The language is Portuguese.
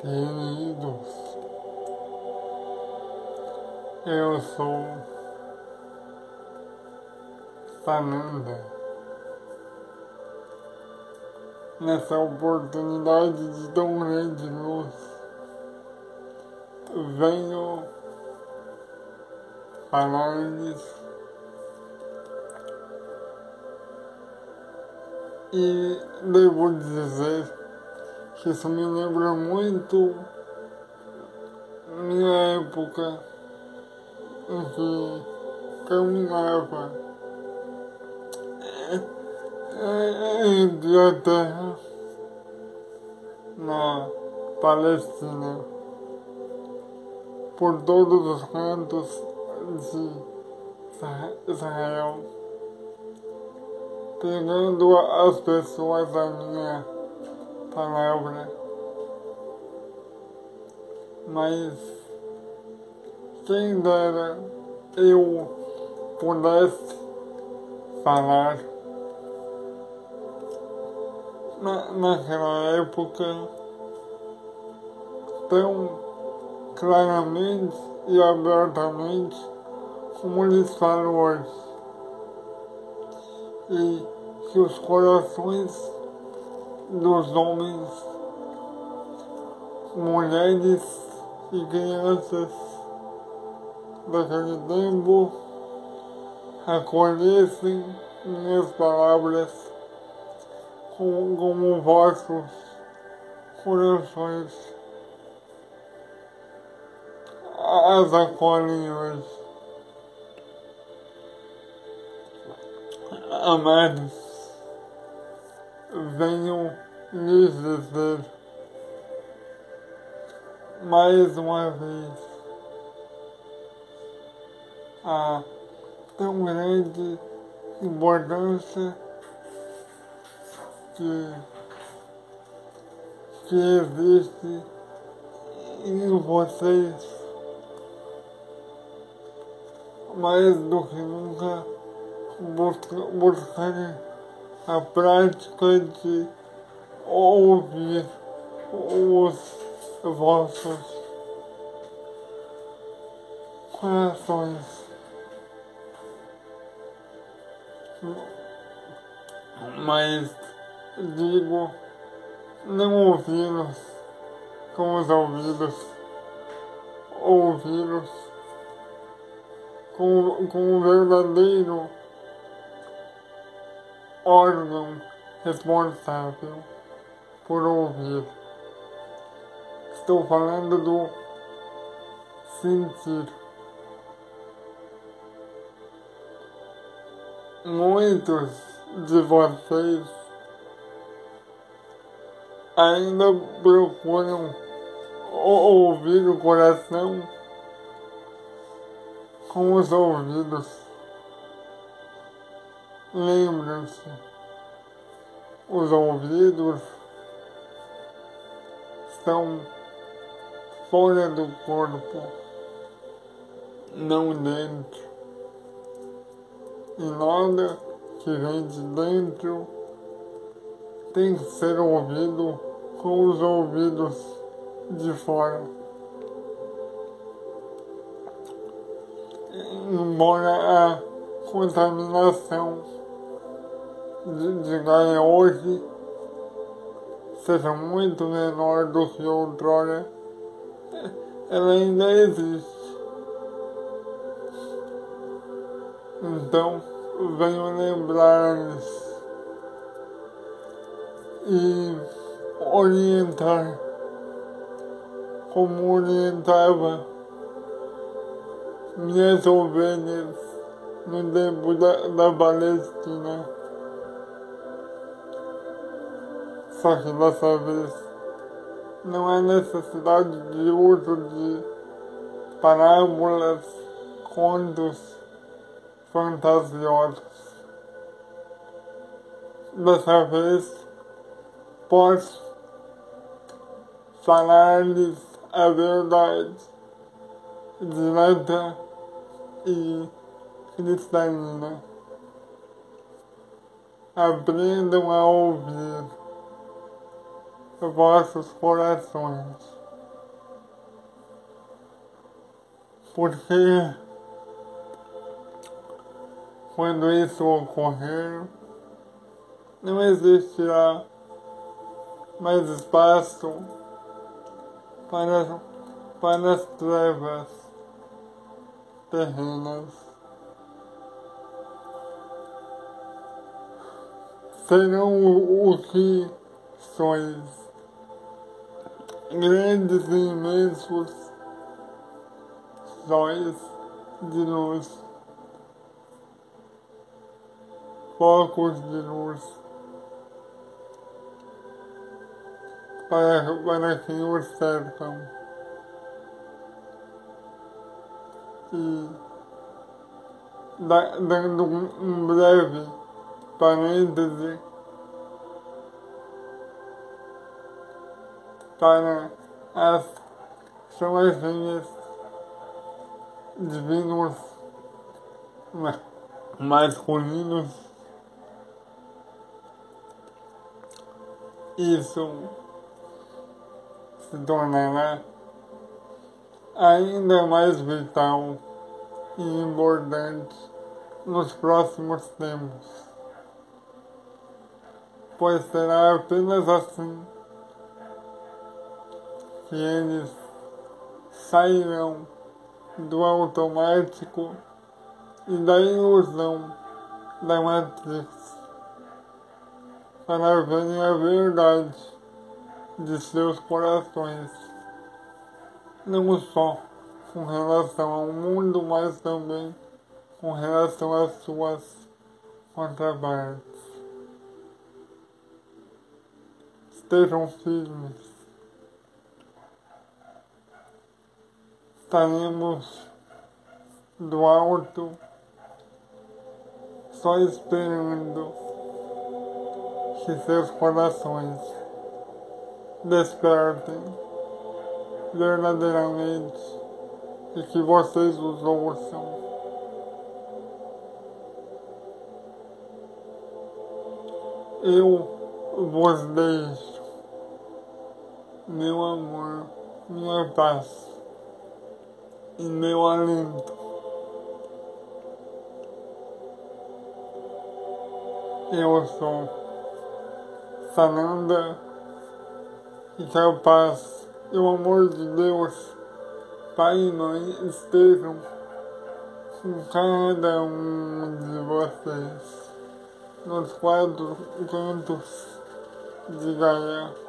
queridos, eu sou Sananda. Nessa oportunidade de tão grande luz, venho falar-lhes e devo dizer isso me lembra muito minha época em que caminhava entre a terra na Palestina, por todos os cantos de Israel, pegando as pessoas à minha palavra, mas quem dera eu pudesse falar na, naquela época tão claramente e abertamente como eles falam hoje. E que os corações dos homens, mulheres e crianças daquele tempo acolhessem minhas palavras como, como vossos corações as acolhem hoje. Amados, venham lhes dizer mais uma vez a tão grande importância que, que existe em vocês. Mais do que nunca buscarem a prática de ouvir os vossos corações. Mas digo, não ouvi-los com os ouvidos, ouvi-los com, com o verdadeiro órgão responsável por ouvir. Estou falando do sentir. Muitos de vocês ainda procuram ouvir o coração com os ouvidos. Lembrem-se, os ouvidos estão fora do corpo, não dentro. E nada que vem de dentro tem que ser ouvido com os ouvidos de fora. Embora a contaminação de, Gaia hoje seja muito menor do que outrora, ela ainda existe. Então, venho lembrar-lhes e orientar como orientava minhas ovelhas no tempo da, da Palestina. Só que dessa vez não há necessidade de uso de parábolas, contos fantasiosos. Dessa vez posso falar-lhes a verdade direta e cristalina. Aprendam a ouvir vossos corações. Porque quando isso ocorrer, não existirá mais espaço para, para as trevas terrenas. serão o que sois grandes e imensos sóis de luz, focos de luz. para, para quem os cercam. E dando um breve parêntese para as chamazinhas divinos masculinos. Isso se tornará ainda mais vital e importante nos próximos tempos, pois será apenas assim que eles sairão do automático e da ilusão da matriz para verem a verdade de seus corações, não só com relação ao mundo, mas também com relação às suas contrapartes. Estejam firmes. Estaremos do alto só esperando que seus corações despertem verdadeiramente e que vocês os ouçam. Eu vos deixo meu amor, minha paz e meu alento. Eu sou Sananda e que a paz e o amor de Deus, Pai e Mãe, estejam com cada um de vocês nos quatro cantos de Gaia.